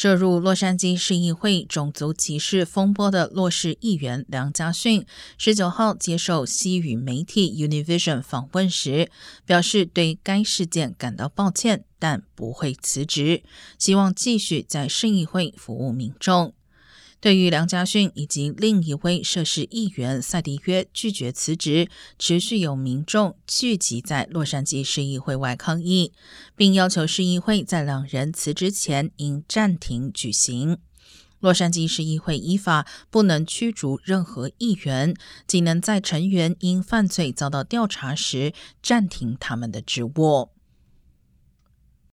涉入洛杉矶市议会种族歧视风波的洛市议员梁家训，十九号接受西语媒体 Univision 访问时，表示对该事件感到抱歉，但不会辞职，希望继续在市议会服务民众。对于梁家训以及另一位涉事议员赛迪约拒绝辞职，持续有民众聚集在洛杉矶市议会外抗议，并要求市议会在两人辞职前应暂停举行。洛杉矶市议会依法不能驱逐任何议员，仅能在成员因犯罪遭到调查时暂停他们的职务。